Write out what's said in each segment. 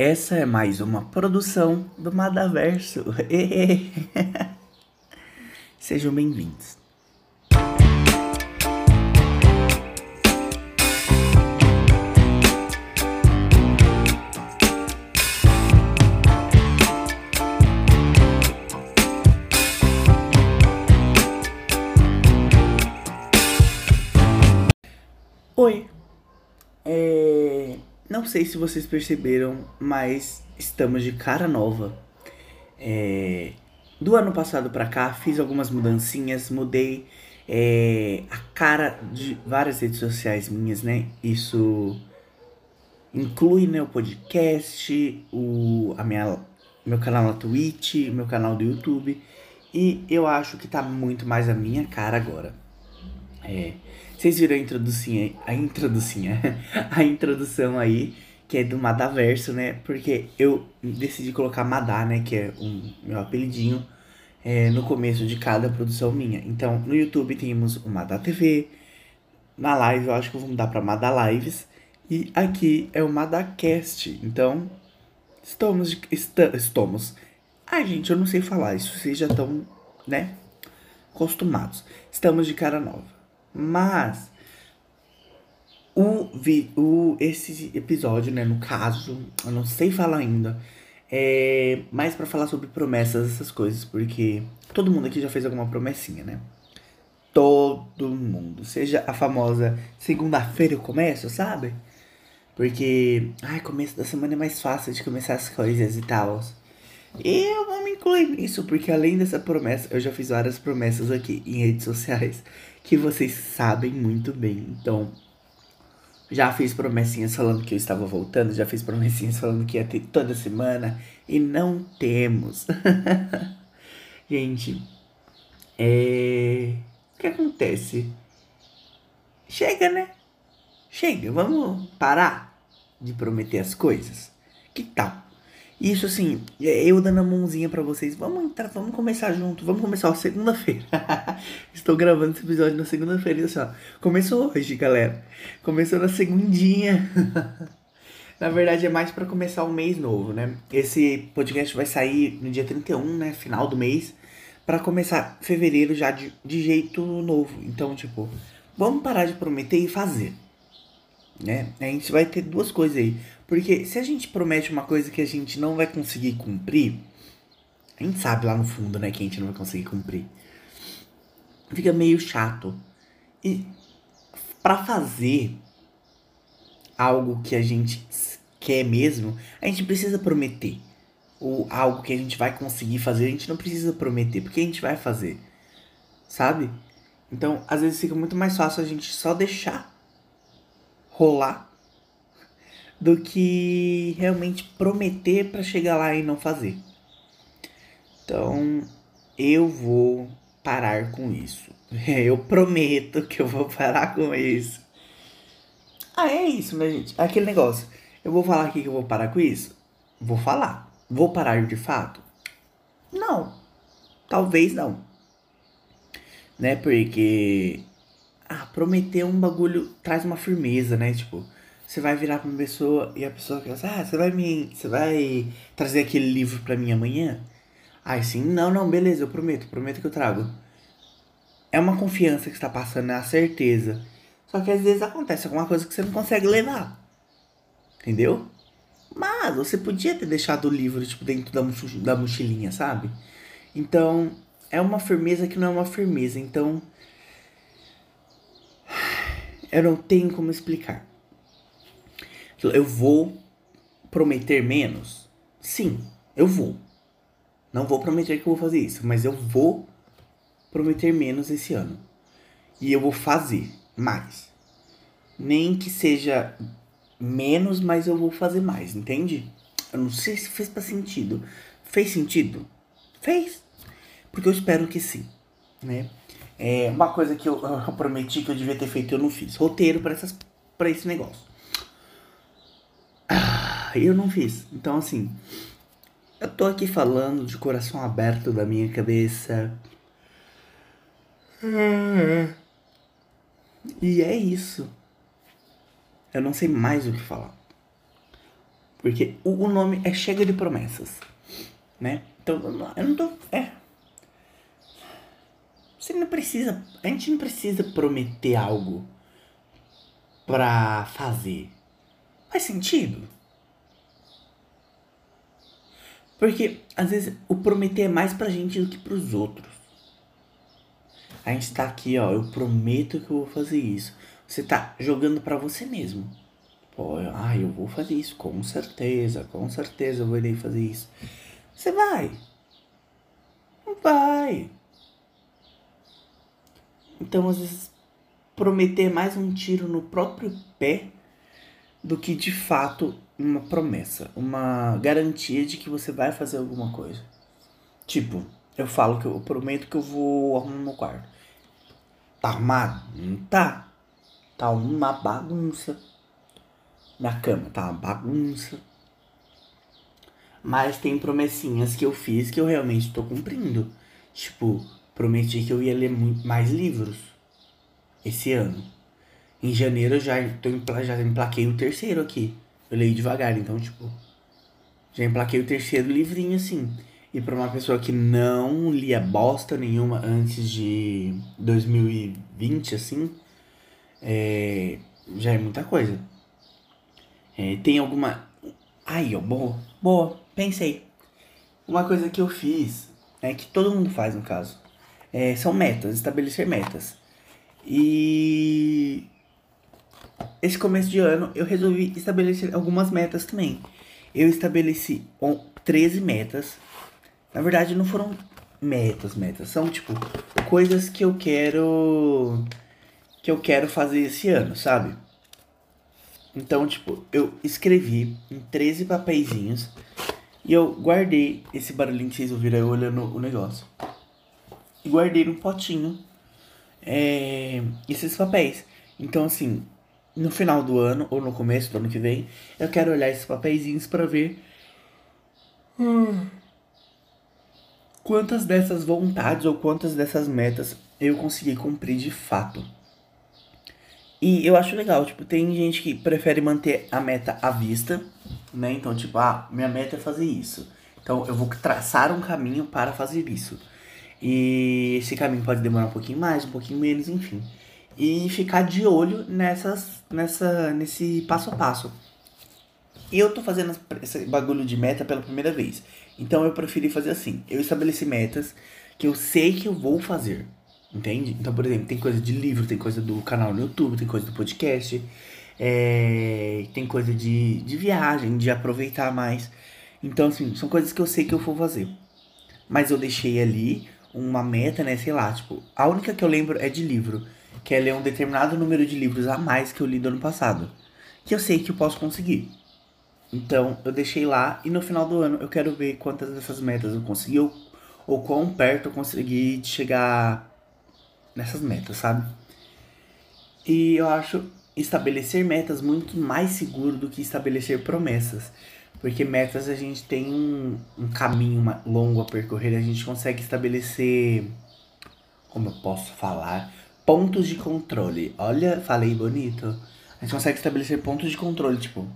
Essa é mais uma produção do Madaverso. Sejam bem-vindos. Oi. É... Não sei se vocês perceberam, mas estamos de cara nova. É... Do ano passado pra cá, fiz algumas mudancinhas, mudei é... a cara de várias redes sociais minhas, né? Isso inclui né, o podcast, o a minha, meu canal na Twitch, meu canal do YouTube. E eu acho que tá muito mais a minha cara agora. É, vocês viram a introdução, a introdução, a introdução aí, que é do Madaverso, né? Porque eu decidi colocar Madá, né? Que é um meu apelidinho, é, no começo de cada produção minha. Então, no YouTube temos o Madá TV, na live eu acho que eu vou mudar pra Madá Lives, e aqui é o Madacast. Então, estamos, est estamos. Ai, gente, eu não sei falar, isso vocês já estão, né? Acostumados. Estamos de cara nova. Mas o, vi, o esse episódio, né, no caso, eu não sei falar ainda, é mais para falar sobre promessas, essas coisas, porque todo mundo aqui já fez alguma promessinha, né? Todo mundo, seja a famosa segunda-feira eu começo, sabe? Porque, ai, começo da semana é mais fácil de começar as coisas e tal. Eu vou me incluir nisso, porque além dessa promessa, eu já fiz várias promessas aqui em redes sociais que vocês sabem muito bem. Então, já fiz promessinhas falando que eu estava voltando, já fiz promessinhas falando que ia ter toda semana e não temos. Gente, é... o que acontece? Chega, né? Chega, vamos parar de prometer as coisas. Que tal? Isso assim, é eu dando a mãozinha para vocês. Vamos entrar, vamos começar junto. Vamos começar segunda-feira. Estou gravando esse episódio na segunda-feira. Assim, ó. Começou hoje, galera. Começou na segundinha. na verdade, é mais para começar o mês novo, né? Esse podcast vai sair no dia 31, né? Final do mês. para começar fevereiro já de, de jeito novo. Então, tipo, vamos parar de prometer e fazer. Né? A gente vai ter duas coisas aí. Porque se a gente promete uma coisa que a gente não vai conseguir cumprir, a gente sabe lá no fundo, né, que a gente não vai conseguir cumprir. Fica meio chato. E para fazer algo que a gente quer mesmo, a gente precisa prometer. Ou algo que a gente vai conseguir fazer, a gente não precisa prometer, porque a gente vai fazer. Sabe? Então, às vezes fica muito mais fácil a gente só deixar rolar do que realmente prometer para chegar lá e não fazer. Então, eu vou parar com isso. Eu prometo que eu vou parar com isso. Ah, é isso, minha gente. Aquele negócio. Eu vou falar aqui que eu vou parar com isso? Vou falar. Vou parar de fato? Não. Talvez não. Né? Porque. Ah, prometer um bagulho traz uma firmeza, né? Tipo, você vai virar pra uma pessoa e a pessoa quer ah, você vai me. Você vai trazer aquele livro pra mim amanhã? Ai, sim, não, não, beleza, eu prometo, prometo que eu trago. É uma confiança que está passando, é a certeza. Só que às vezes acontece alguma coisa que você não consegue levar. Entendeu? Mas você podia ter deixado o livro, tipo, dentro da, da mochilinha, sabe? Então, é uma firmeza que não é uma firmeza. Então, eu não tenho como explicar. Eu vou prometer menos? Sim, eu vou. Não vou prometer que eu vou fazer isso, mas eu vou prometer menos esse ano. E eu vou fazer mais. Nem que seja menos, mas eu vou fazer mais, entende? Eu não sei se fez para sentido. Fez sentido? Fez. Porque eu espero que sim, né? É uma coisa que eu, eu prometi que eu devia ter feito eu não fiz. Roteiro para essas para esse negócio. Ah, eu não fiz. Então, assim, eu tô aqui falando de coração aberto da minha cabeça. E é isso. Eu não sei mais o que falar. Porque o, o nome é Chega de Promessas, né? Então, eu não tô... É... Você não precisa... A gente não precisa prometer algo pra fazer. Faz sentido? Porque, às vezes, o prometer é mais pra gente do que pros outros. A gente tá aqui, ó, eu prometo que eu vou fazer isso. Você tá jogando para você mesmo. Pô, ah, eu vou fazer isso, com certeza, com certeza eu vou ir fazer isso. Você vai. Não vai. Então, às vezes, prometer mais um tiro no próprio pé do que de fato uma promessa, uma garantia de que você vai fazer alguma coisa. Tipo, eu falo que eu prometo que eu vou arrumar meu quarto. Tá arrumado? Não tá. Tá uma bagunça. Minha cama tá uma bagunça. Mas tem promessinhas que eu fiz que eu realmente tô cumprindo. Tipo, prometi que eu ia ler mais livros esse ano. Em janeiro eu já, tô, já emplaquei o terceiro aqui. Eu leio devagar, então, tipo. Já emplaquei o terceiro livrinho assim. E para uma pessoa que não lia bosta nenhuma antes de 2020, assim, é, já é muita coisa. É, tem alguma. Aí, ó, boa, boa, pensei. Uma coisa que eu fiz, é que todo mundo faz no caso, é, são metas, estabelecer metas. E esse começo de ano eu resolvi estabelecer algumas metas também. Eu estabeleci 13 metas. Na verdade, não foram metas, metas. São, tipo, coisas que eu quero. que eu quero fazer esse ano, sabe? Então, tipo, eu escrevi em 13 papeizinhos e eu guardei esse barulhinho que vocês ouviram eu olhando o negócio. Guardei num potinho é, esses papéis. Então, assim, no final do ano ou no começo do ano que vem, eu quero olhar esses papeizinhos para ver hum, quantas dessas vontades ou quantas dessas metas eu consegui cumprir de fato. E eu acho legal, tipo, tem gente que prefere manter a meta à vista, né? Então, tipo, ah, minha meta é fazer isso. Então, eu vou traçar um caminho para fazer isso. E esse caminho pode demorar um pouquinho mais, um pouquinho menos, enfim e ficar de olho nessas, nessa, nesse passo a passo. E eu tô fazendo esse bagulho de meta pela primeira vez. Então eu preferi fazer assim. Eu estabeleci metas que eu sei que eu vou fazer. Entende? Então, por exemplo, tem coisa de livro, tem coisa do canal no YouTube, tem coisa do podcast, é, tem coisa de, de viagem, de aproveitar mais. Então, assim, são coisas que eu sei que eu vou fazer. Mas eu deixei ali uma meta, né? Sei lá, tipo, a única que eu lembro é de livro que é ler um determinado número de livros a mais que eu li do ano passado. Que eu sei que eu posso conseguir. Então, eu deixei lá e no final do ano eu quero ver quantas dessas metas eu consegui ou, ou quão perto eu consegui de chegar nessas metas, sabe? E eu acho estabelecer metas muito mais seguro do que estabelecer promessas. Porque metas a gente tem um, um caminho longo a percorrer, a gente consegue estabelecer. Como eu posso falar? pontos de controle. Olha, falei bonito. A gente consegue estabelecer pontos de controle, tipo,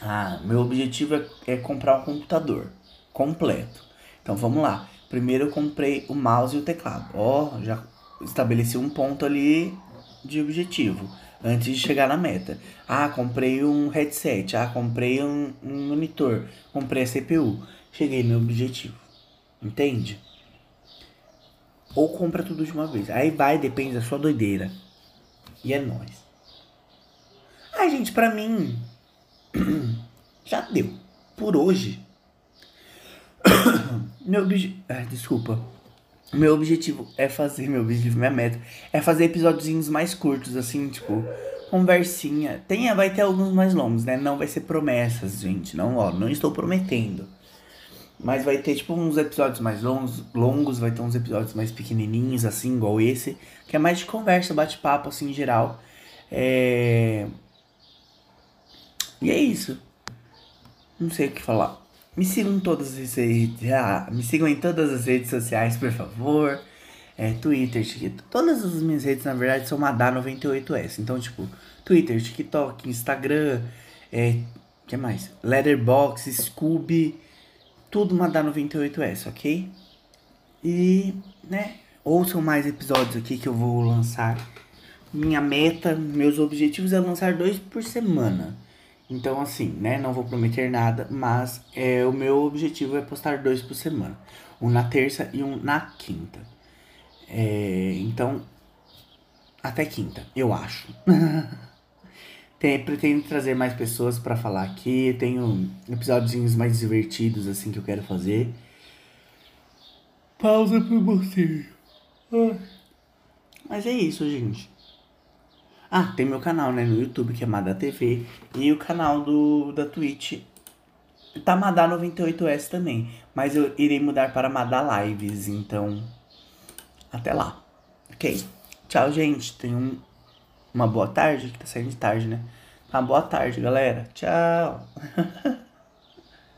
ah, meu objetivo é, é comprar um computador completo. Então vamos lá. Primeiro eu comprei o mouse e o teclado. Ó, oh, já estabeleci um ponto ali de objetivo antes de chegar na meta. Ah, comprei um headset. Ah, comprei um, um monitor. Comprei a CPU. Cheguei no objetivo. Entende? ou compra tudo de uma vez. Aí vai, depende da sua doideira. E é nóis. Ai, gente, pra mim. já deu. Por hoje. meu objetivo. Ah, desculpa. Meu objetivo é fazer. Meu objetivo, minha meta. É fazer episódios mais curtos, assim, tipo. Conversinha. Tenha, vai ter alguns mais longos, né? Não vai ser promessas, gente. Não, ó, não estou prometendo. Mas vai ter, tipo, uns episódios mais longos, longos, vai ter uns episódios mais pequenininhos, assim, igual esse. Que é mais de conversa, bate-papo, assim, em geral. É... E é isso. Não sei o que falar. Me sigam em todas as redes, ah, me sigam em todas as redes sociais, por favor. É, Twitter, TikTok. Todas as minhas redes, na verdade, são Madá98S. Então, tipo, Twitter, TikTok, Instagram, é, que mais? Letterbox, Scooby, tudo Madá 98S, ok? E, né, ouçam mais episódios aqui que eu vou lançar. Minha meta, meus objetivos é lançar dois por semana. Então, assim, né, não vou prometer nada, mas é, o meu objetivo é postar dois por semana. Um na terça e um na quinta. É, então, até quinta, eu acho. Tem, pretendo trazer mais pessoas para falar aqui. Tenho episódios mais divertidos assim que eu quero fazer. Pausa pra você. Mas é isso, gente. Ah, tem meu canal, né, no YouTube, que é Mada TV. E o canal do, da Twitch tá Madá 98S também. Mas eu irei mudar para Madá Lives, então. Até lá. Ok? Tchau, gente. Tenham uma boa tarde, que tá saindo de tarde, né? Uma boa tarde, galera. Tchau.